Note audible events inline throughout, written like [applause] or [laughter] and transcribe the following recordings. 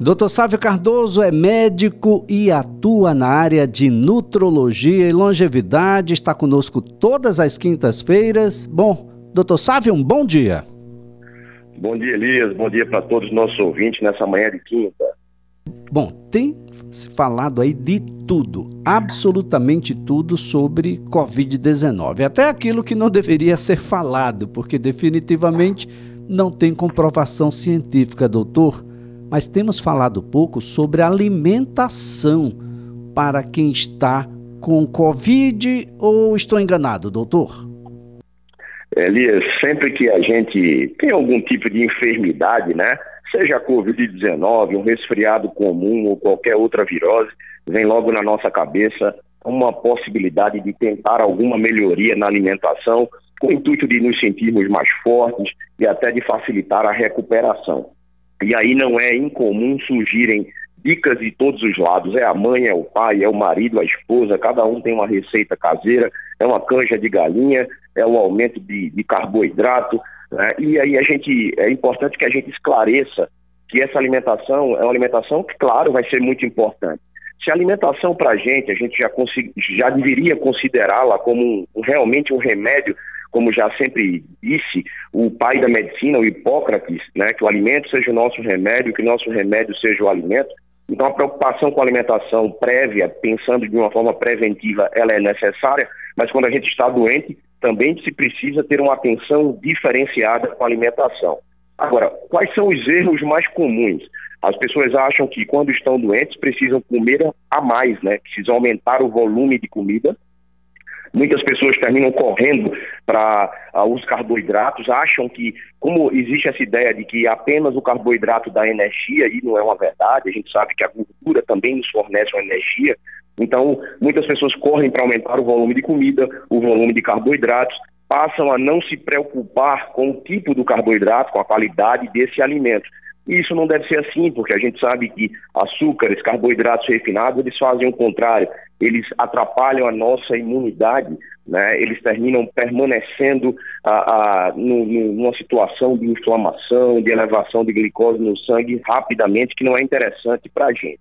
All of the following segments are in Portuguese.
Dr. Sávio Cardoso é médico e atua na área de nutrologia e longevidade. Está conosco todas as quintas-feiras. Bom, doutor Sávio, um bom dia. Bom dia, Elias. Bom dia para todos os nossos ouvintes nessa manhã de quinta. Bom, tem se falado aí de tudo, absolutamente tudo sobre Covid-19. Até aquilo que não deveria ser falado, porque definitivamente não tem comprovação científica, doutor mas temos falado pouco sobre alimentação para quem está com Covid ou estou enganado, doutor? Elias, sempre que a gente tem algum tipo de enfermidade, né? Seja a Covid-19, um resfriado comum ou qualquer outra virose, vem logo na nossa cabeça uma possibilidade de tentar alguma melhoria na alimentação, com o intuito de nos sentirmos mais fortes e até de facilitar a recuperação. E aí não é incomum surgirem dicas de todos os lados. É a mãe, é o pai, é o marido, a esposa, cada um tem uma receita caseira, é uma canja de galinha, é o aumento de, de carboidrato. Né? E aí a gente é importante que a gente esclareça que essa alimentação é uma alimentação que, claro, vai ser muito importante. Se a alimentação para a gente, a gente já, já deveria considerá-la como um, realmente um remédio como já sempre disse o pai da medicina, o Hipócrates, né, que o alimento seja o nosso remédio, que o nosso remédio seja o alimento. Então, a preocupação com a alimentação prévia, pensando de uma forma preventiva, ela é necessária, mas quando a gente está doente, também se precisa ter uma atenção diferenciada com a alimentação. Agora, quais são os erros mais comuns? As pessoas acham que quando estão doentes precisam comer a mais, né? Precisam aumentar o volume de comida Muitas pessoas terminam correndo para uh, os carboidratos, acham que, como existe essa ideia de que apenas o carboidrato dá energia, e não é uma verdade, a gente sabe que a gordura também nos fornece uma energia. Então, muitas pessoas correm para aumentar o volume de comida, o volume de carboidratos, passam a não se preocupar com o tipo do carboidrato, com a qualidade desse alimento. E isso não deve ser assim, porque a gente sabe que açúcares, carboidratos refinados, eles fazem o contrário. Eles atrapalham a nossa imunidade, né? eles terminam permanecendo a, a, no, no, numa situação de inflamação, de elevação de glicose no sangue rapidamente, que não é interessante para a gente.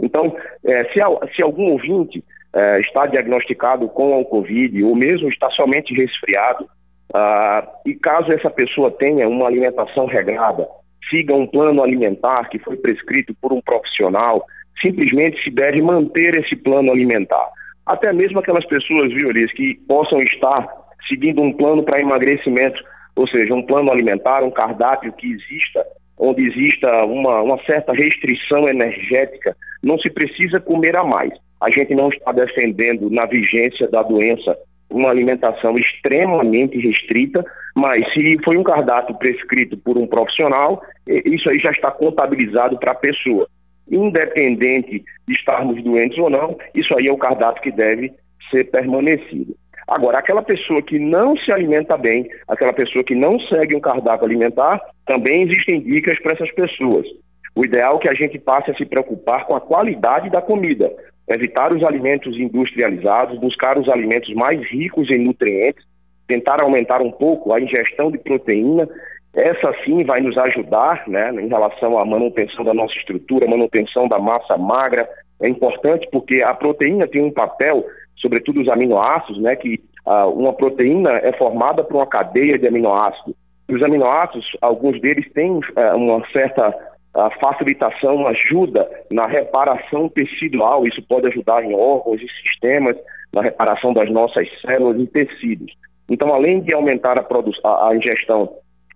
Então, é, se, se, algum ouvinte é, está diagnosticado com o Covid ou mesmo está somente resfriado, ah, e caso essa pessoa tenha uma alimentação regrada, siga um plano alimentar que foi prescrito por um profissional, simplesmente se deve manter esse plano alimentar. Até mesmo aquelas pessoas, viu, Elis, que possam estar seguindo um plano para emagrecimento, ou seja, um plano alimentar, um cardápio que exista, onde exista uma, uma certa restrição energética, não se precisa comer a mais. A gente não está defendendo na vigência da doença uma alimentação extremamente restrita, mas se foi um cardápio prescrito por um profissional, isso aí já está contabilizado para a pessoa. Independente de estarmos doentes ou não, isso aí é o cardápio que deve ser permanecido. Agora, aquela pessoa que não se alimenta bem, aquela pessoa que não segue um cardápio alimentar, também existem dicas para essas pessoas. O ideal é que a gente passe a se preocupar com a qualidade da comida, evitar os alimentos industrializados, buscar os alimentos mais ricos em nutrientes, tentar aumentar um pouco a ingestão de proteína. Essa sim vai nos ajudar né, em relação à manutenção da nossa estrutura, manutenção da massa magra. É importante porque a proteína tem um papel, sobretudo os aminoácidos, né, que uh, uma proteína é formada por uma cadeia de aminoácidos. Os aminoácidos, alguns deles têm uh, uma certa a facilitação ajuda na reparação tecidual, isso pode ajudar em órgãos e sistemas, na reparação das nossas células e tecidos. Então, além de aumentar a, a ingestão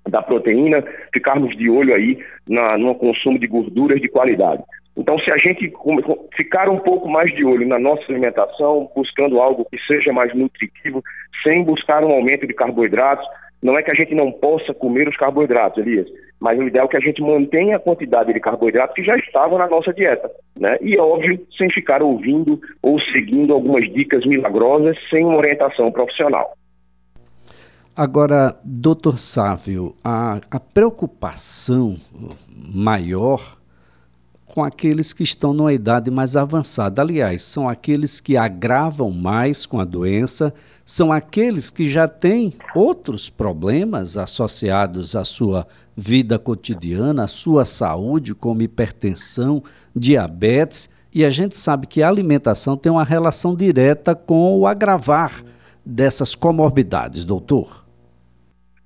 da proteína, ficarmos de olho aí na, no consumo de gorduras de qualidade. Então, se a gente ficar um pouco mais de olho na nossa alimentação, buscando algo que seja mais nutritivo, sem buscar um aumento de carboidratos, não é que a gente não possa comer os carboidratos, Elias, mas o ideal é que a gente mantenha a quantidade de carboidratos que já estavam na nossa dieta, né? E óbvio, sem ficar ouvindo ou seguindo algumas dicas milagrosas sem uma orientação profissional. Agora, doutor Sávio, a, a preocupação maior com aqueles que estão numa idade mais avançada. Aliás, são aqueles que agravam mais com a doença, são aqueles que já têm outros problemas associados à sua vida cotidiana, à sua saúde, como hipertensão, diabetes, e a gente sabe que a alimentação tem uma relação direta com o agravar dessas comorbidades, doutor.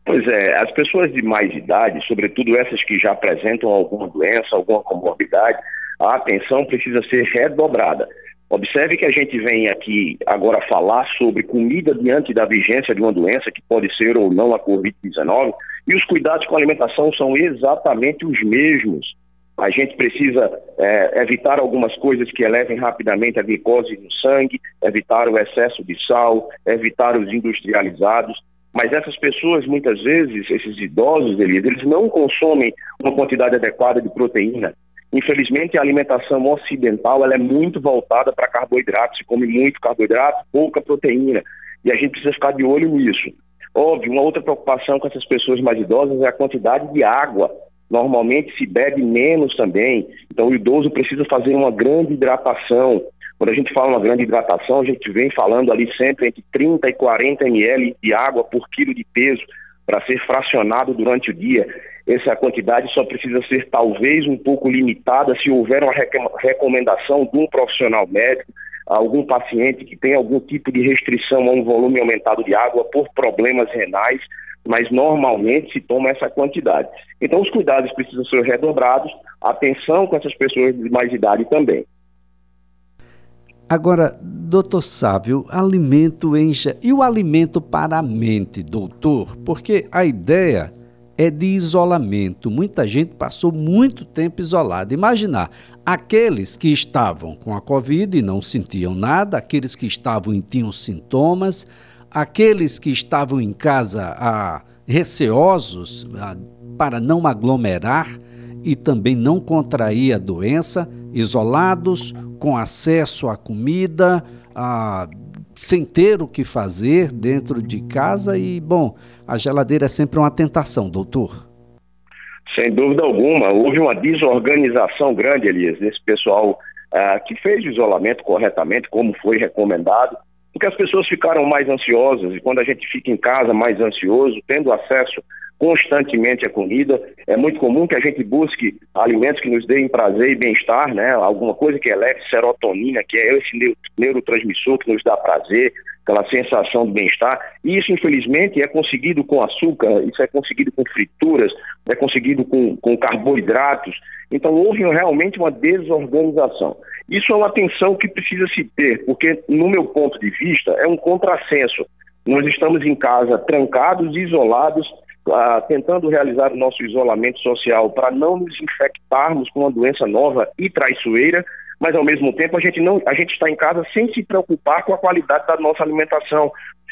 Pois é, as pessoas de mais idade, sobretudo essas que já apresentam alguma doença, alguma comorbidade, a atenção precisa ser redobrada. Observe que a gente vem aqui agora falar sobre comida diante da vigência de uma doença que pode ser ou não a Covid-19, e os cuidados com a alimentação são exatamente os mesmos. A gente precisa é, evitar algumas coisas que elevem rapidamente a glicose no sangue, evitar o excesso de sal, evitar os industrializados. Mas essas pessoas, muitas vezes, esses idosos, Elias, eles não consomem uma quantidade adequada de proteína. Infelizmente, a alimentação ocidental ela é muito voltada para carboidrato. Se come muito carboidrato, pouca proteína. E a gente precisa ficar de olho nisso. Óbvio, uma outra preocupação com essas pessoas mais idosas é a quantidade de água. Normalmente se bebe menos também. Então, o idoso precisa fazer uma grande hidratação. Quando a gente fala uma grande hidratação, a gente vem falando ali sempre entre 30 e 40 ml de água por quilo de peso para ser fracionado durante o dia. Essa quantidade só precisa ser talvez um pouco limitada se houver uma recomendação de um profissional médico, algum paciente que tem algum tipo de restrição a um volume aumentado de água por problemas renais, mas normalmente se toma essa quantidade. Então os cuidados precisam ser redobrados, atenção com essas pessoas de mais idade também. Agora, doutor Sávio, alimento enche. E o alimento para a mente, doutor? Porque a ideia é de isolamento. Muita gente passou muito tempo isolada. Imaginar aqueles que estavam com a Covid e não sentiam nada, aqueles que estavam e tinham sintomas, aqueles que estavam em casa ah, receosos ah, para não aglomerar e também não contrair a doença, isolados, com acesso à comida, a, sem ter o que fazer dentro de casa e, bom, a geladeira é sempre uma tentação, doutor. Sem dúvida alguma. Houve uma desorganização grande, Elias, desse pessoal ah, que fez o isolamento corretamente, como foi recomendado, porque as pessoas ficaram mais ansiosas e quando a gente fica em casa mais ansioso, tendo acesso constantemente a comida. É muito comum que a gente busque alimentos que nos deem prazer e bem-estar, né? Alguma coisa que eleve serotonina, que é esse neurotransmissor que nos dá prazer, aquela sensação de bem-estar. E isso, infelizmente, é conseguido com açúcar, isso é conseguido com frituras, é conseguido com, com carboidratos. Então, houve realmente uma desorganização. Isso é uma atenção que precisa se ter, porque, no meu ponto de vista, é um contrassenso. Nós estamos em casa trancados, isolados, ah, tentando realizar o nosso isolamento social para não nos infectarmos com uma doença nova e traiçoeira, mas ao mesmo tempo a gente não, a gente está em casa sem se preocupar com a qualidade da nossa alimentação.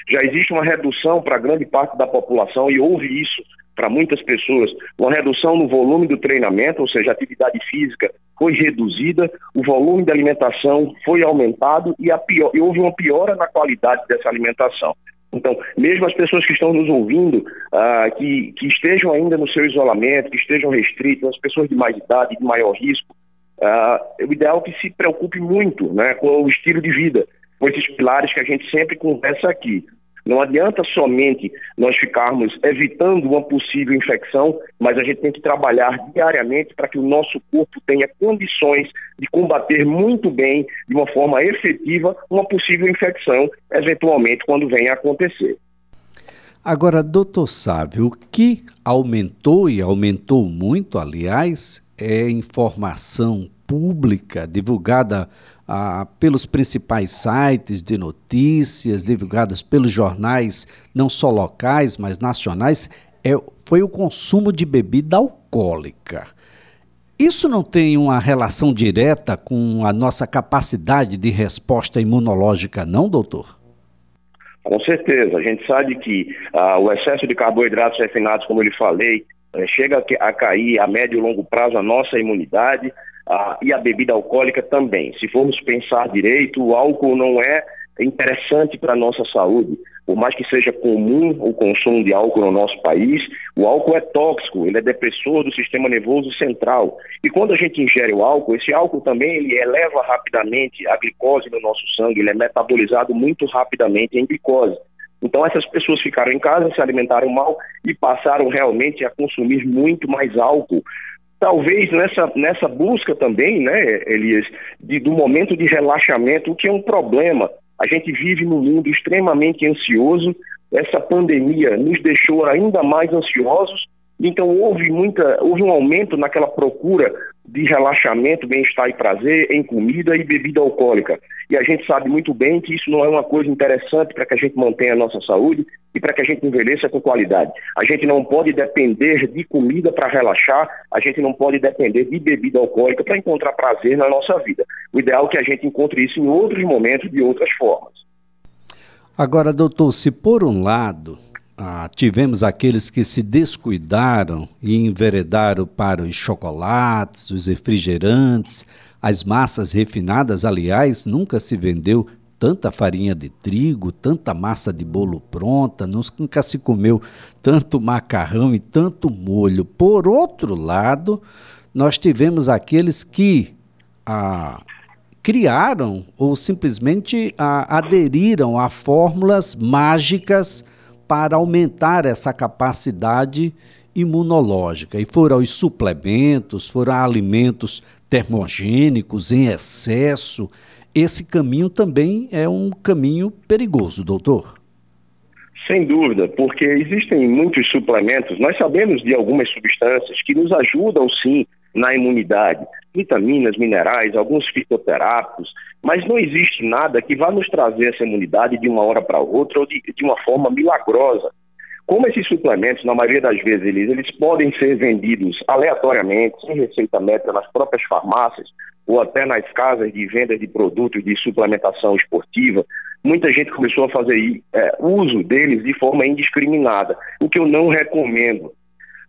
Já existe uma redução para grande parte da população e houve isso para muitas pessoas, uma redução no volume do treinamento, ou seja, a atividade física foi reduzida, o volume de alimentação foi aumentado e, pior, e houve uma piora na qualidade dessa alimentação. Então, mesmo as pessoas que estão nos ouvindo, ah, que, que estejam ainda no seu isolamento, que estejam restritas, as pessoas de mais idade, de maior risco, ah, o ideal é que se preocupe muito né, com o estilo de vida, com esses pilares que a gente sempre conversa aqui. Não adianta somente nós ficarmos evitando uma possível infecção, mas a gente tem que trabalhar diariamente para que o nosso corpo tenha condições de combater muito bem, de uma forma efetiva, uma possível infecção, eventualmente, quando venha a acontecer. Agora, doutor Sábio, o que aumentou e aumentou muito, aliás, é informação pública divulgada ah, pelos principais sites de notícias, divulgadas pelos jornais, não só locais, mas nacionais, é, foi o consumo de bebida alcoólica. Isso não tem uma relação direta com a nossa capacidade de resposta imunológica, não, doutor? Com certeza. A gente sabe que ah, o excesso de carboidratos refinados, como eu lhe falei, eh, chega a cair a médio e longo prazo a nossa imunidade ah, e a bebida alcoólica também. Se formos pensar direito, o álcool não é, interessante para a nossa saúde. Por mais que seja comum o consumo de álcool no nosso país, o álcool é tóxico, ele é depressor do sistema nervoso central. E quando a gente ingere o álcool, esse álcool também ele eleva rapidamente a glicose no nosso sangue, ele é metabolizado muito rapidamente em glicose. Então essas pessoas ficaram em casa, se alimentaram mal e passaram realmente a consumir muito mais álcool. Talvez nessa, nessa busca também, né, Elias, de, do momento de relaxamento, o que é um problema. A gente vive num mundo extremamente ansioso, essa pandemia nos deixou ainda mais ansiosos então houve muita, houve um aumento naquela procura de relaxamento, bem-estar e prazer em comida e bebida alcoólica. E a gente sabe muito bem que isso não é uma coisa interessante para que a gente mantenha a nossa saúde e para que a gente envelheça com qualidade. A gente não pode depender de comida para relaxar, a gente não pode depender de bebida alcoólica para encontrar prazer na nossa vida. O ideal é que a gente encontre isso em outros momentos, de outras formas. Agora, doutor, se por um lado ah, tivemos aqueles que se descuidaram e enveredaram para os chocolates, os refrigerantes, as massas refinadas. Aliás, nunca se vendeu tanta farinha de trigo, tanta massa de bolo pronta, nunca se comeu tanto macarrão e tanto molho. Por outro lado, nós tivemos aqueles que ah, criaram ou simplesmente ah, aderiram a fórmulas mágicas para aumentar essa capacidade imunológica. E foram os suplementos, foram alimentos termogênicos em excesso. Esse caminho também é um caminho perigoso, doutor. Sem dúvida, porque existem muitos suplementos. Nós sabemos de algumas substâncias que nos ajudam sim na imunidade, vitaminas, minerais, alguns fitoterápicos, mas não existe nada que vá nos trazer essa imunidade de uma hora para outra ou de, de uma forma milagrosa. Como esses suplementos, na maioria das vezes, eles, eles podem ser vendidos aleatoriamente, sem receita médica, nas próprias farmácias ou até nas casas de venda de produtos de suplementação esportiva, muita gente começou a fazer é, uso deles de forma indiscriminada, o que eu não recomendo.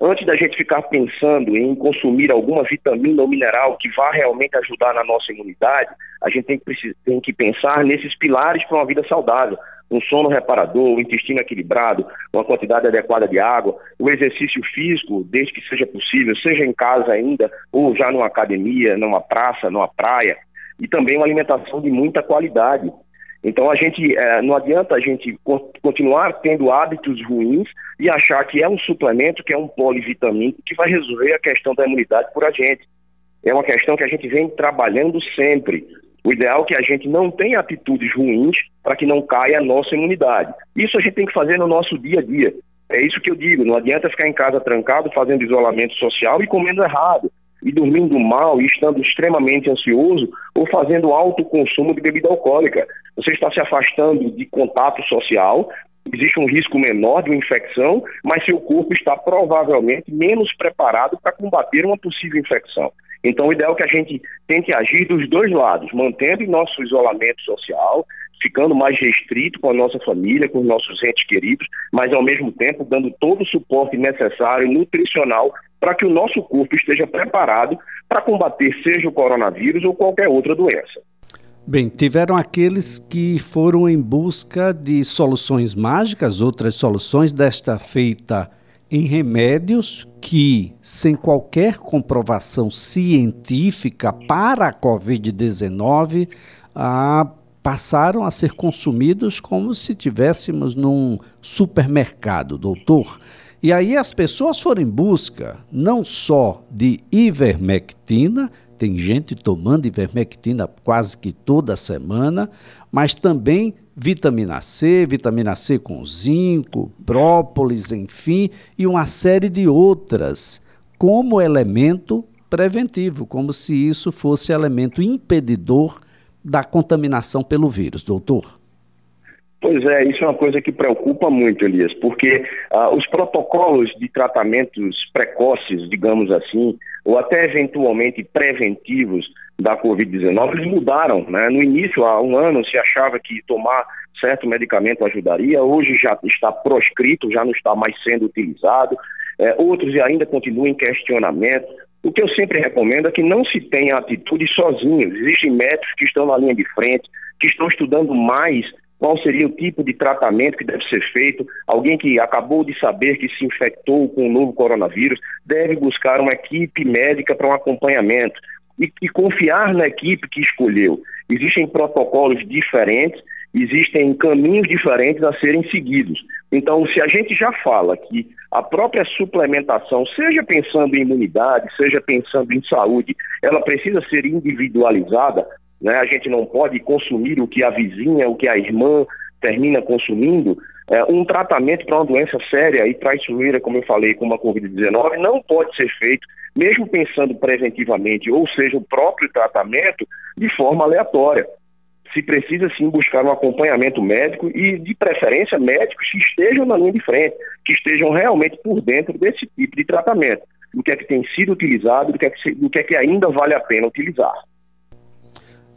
Antes da gente ficar pensando em consumir alguma vitamina ou mineral que vá realmente ajudar na nossa imunidade, a gente tem que, tem que pensar nesses pilares para uma vida saudável. Um sono reparador, um intestino equilibrado, uma quantidade adequada de água, o exercício físico, desde que seja possível, seja em casa ainda, ou já numa academia, numa praça, numa praia, e também uma alimentação de muita qualidade. Então a gente é, não adianta a gente continuar tendo hábitos ruins e achar que é um suplemento, que é um polivitamínico que vai resolver a questão da imunidade por a gente. É uma questão que a gente vem trabalhando sempre. O ideal é que a gente não tenha atitudes ruins para que não caia a nossa imunidade. Isso a gente tem que fazer no nosso dia a dia. É isso que eu digo, não adianta ficar em casa trancado, fazendo isolamento social e comendo errado e dormindo mal e estando extremamente ansioso ou fazendo alto consumo de bebida alcoólica. Você está se afastando de contato social, existe um risco menor de uma infecção, mas seu corpo está provavelmente menos preparado para combater uma possível infecção. Então, o ideal é que a gente tente agir dos dois lados, mantendo nosso isolamento social, ficando mais restrito com a nossa família, com os nossos entes queridos, mas ao mesmo tempo dando todo o suporte necessário nutricional para que o nosso corpo esteja preparado para combater seja o coronavírus ou qualquer outra doença. Bem, tiveram aqueles que foram em busca de soluções mágicas, outras soluções desta feita em remédios que, sem qualquer comprovação científica para a Covid-19, ah, passaram a ser consumidos como se tivéssemos num supermercado, doutor. E aí as pessoas foram em busca não só de ivermectina, tem gente tomando ivermectina quase que toda semana, mas também vitamina C, vitamina C com zinco, própolis, enfim, e uma série de outras, como elemento preventivo, como se isso fosse elemento impedidor da contaminação pelo vírus, doutor. Pois é, isso é uma coisa que preocupa muito, Elias, porque ah, os protocolos de tratamentos precoces, digamos assim, ou até eventualmente preventivos da Covid-19, eles mudaram. Né? No início, há um ano, se achava que tomar certo medicamento ajudaria, hoje já está proscrito, já não está mais sendo utilizado. É, outros ainda continuam em questionamento. O que eu sempre recomendo é que não se tenha atitude sozinho. Existem médicos que estão na linha de frente, que estão estudando mais qual seria o tipo de tratamento que deve ser feito. Alguém que acabou de saber que se infectou com o novo coronavírus deve buscar uma equipe médica para um acompanhamento e, e confiar na equipe que escolheu. Existem protocolos diferentes, existem caminhos diferentes a serem seguidos. Então, se a gente já fala que a própria suplementação, seja pensando em imunidade, seja pensando em saúde, ela precisa ser individualizada, né? a gente não pode consumir o que a vizinha, o que a irmã termina consumindo, é, um tratamento para uma doença séria e traiçoeira, como eu falei, como a Covid-19, não pode ser feito, mesmo pensando preventivamente, ou seja, o próprio tratamento, de forma aleatória. Se precisa sim buscar um acompanhamento médico e, de preferência, médicos que estejam na linha de frente, que estejam realmente por dentro desse tipo de tratamento, do que é que tem sido utilizado, do que é que, do que, é que ainda vale a pena utilizar.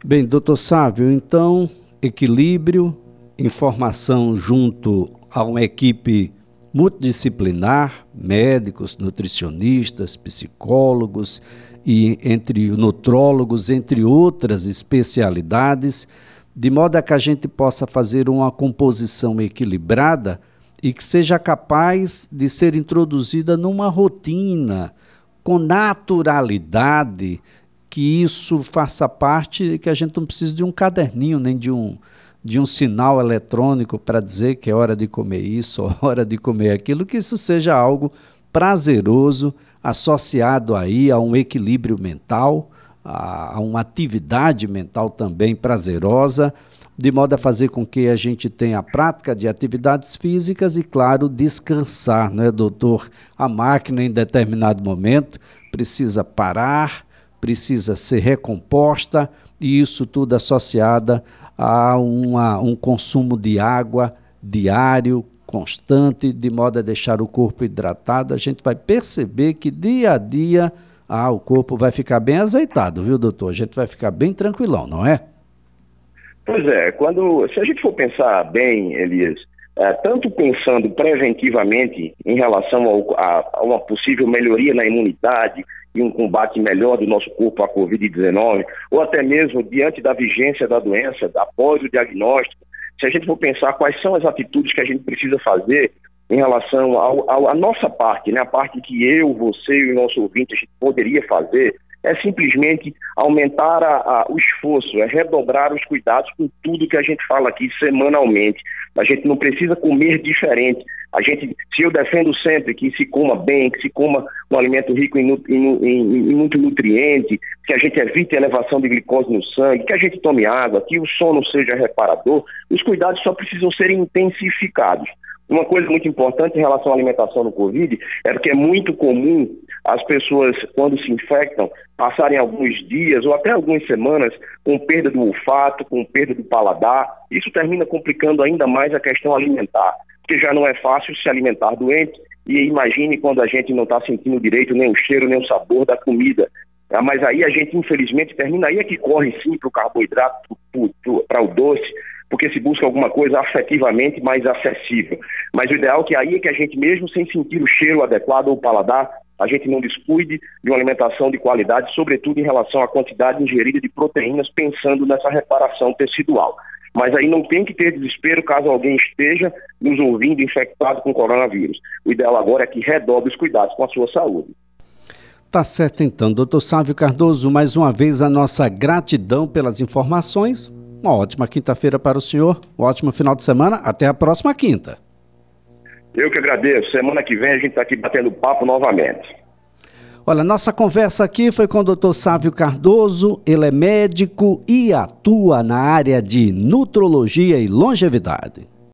Bem, doutor Sávio, então, equilíbrio, informação junto a uma equipe multidisciplinar, médicos, nutricionistas, psicólogos e entre nutrólogos, entre outras especialidades, de modo a que a gente possa fazer uma composição equilibrada e que seja capaz de ser introduzida numa rotina com naturalidade, que isso faça parte, que a gente não precise de um caderninho nem de um de um sinal eletrônico para dizer que é hora de comer isso, [laughs] hora de comer aquilo, que isso seja algo prazeroso, associado aí a um equilíbrio mental, a, uma atividade mental também prazerosa, de modo a fazer com que a gente tenha a prática de atividades físicas e, claro, descansar, não é, doutor? A máquina, em determinado momento, precisa parar, precisa ser recomposta, e isso tudo associado a uma, um consumo de água diário, constante, de modo a deixar o corpo hidratado, a gente vai perceber que dia a dia ah, o corpo vai ficar bem azeitado, viu, doutor? A gente vai ficar bem tranquilão, não é? Pois é, quando se a gente for pensar bem, Elias, é, tanto pensando preventivamente em relação ao, a, a, uma possível melhoria na imunidade e um combate melhor do nosso corpo à Covid-19, ou até mesmo diante da vigência da doença, após o diagnóstico, se a gente for pensar quais são as atitudes que a gente precisa fazer em relação à nossa parte, né, a parte que eu, você e o nosso ouvinte a gente poderia fazer, é simplesmente aumentar a, a, o esforço, é redobrar os cuidados com tudo que a gente fala aqui semanalmente. A gente não precisa comer diferente. A gente, se eu defendo sempre que se coma bem, que se coma um alimento rico em, em, em, em muito nutriente, que a gente evite a elevação de glicose no sangue, que a gente tome água, que o sono seja reparador, os cuidados só precisam ser intensificados. Uma coisa muito importante em relação à alimentação no Covid é porque é muito comum as pessoas, quando se infectam, passarem alguns dias ou até algumas semanas com perda do olfato, com perda do paladar. Isso termina complicando ainda mais a questão alimentar, porque já não é fácil se alimentar doente. E imagine quando a gente não está sentindo direito nem o cheiro, nem o sabor da comida. Ah, mas aí a gente, infelizmente, termina aí é que corre sim para o carboidrato, para o doce, porque se busca alguma coisa afetivamente mais acessível. Mas o ideal é que aí é que a gente, mesmo sem sentir o cheiro adequado ou o paladar, a gente não descuide de uma alimentação de qualidade, sobretudo em relação à quantidade ingerida de proteínas, pensando nessa reparação tecidual. Mas aí não tem que ter desespero caso alguém esteja nos ouvindo infectado com coronavírus. O ideal agora é que redobre os cuidados com a sua saúde. Tá certo então, doutor Sávio Cardoso, mais uma vez a nossa gratidão pelas informações. Uma ótima quinta-feira para o senhor, um ótimo final de semana, até a próxima quinta. Eu que agradeço. Semana que vem a gente está aqui batendo papo novamente. Olha, nossa conversa aqui foi com o Dr. Sávio Cardoso, ele é médico e atua na área de nutrologia e longevidade.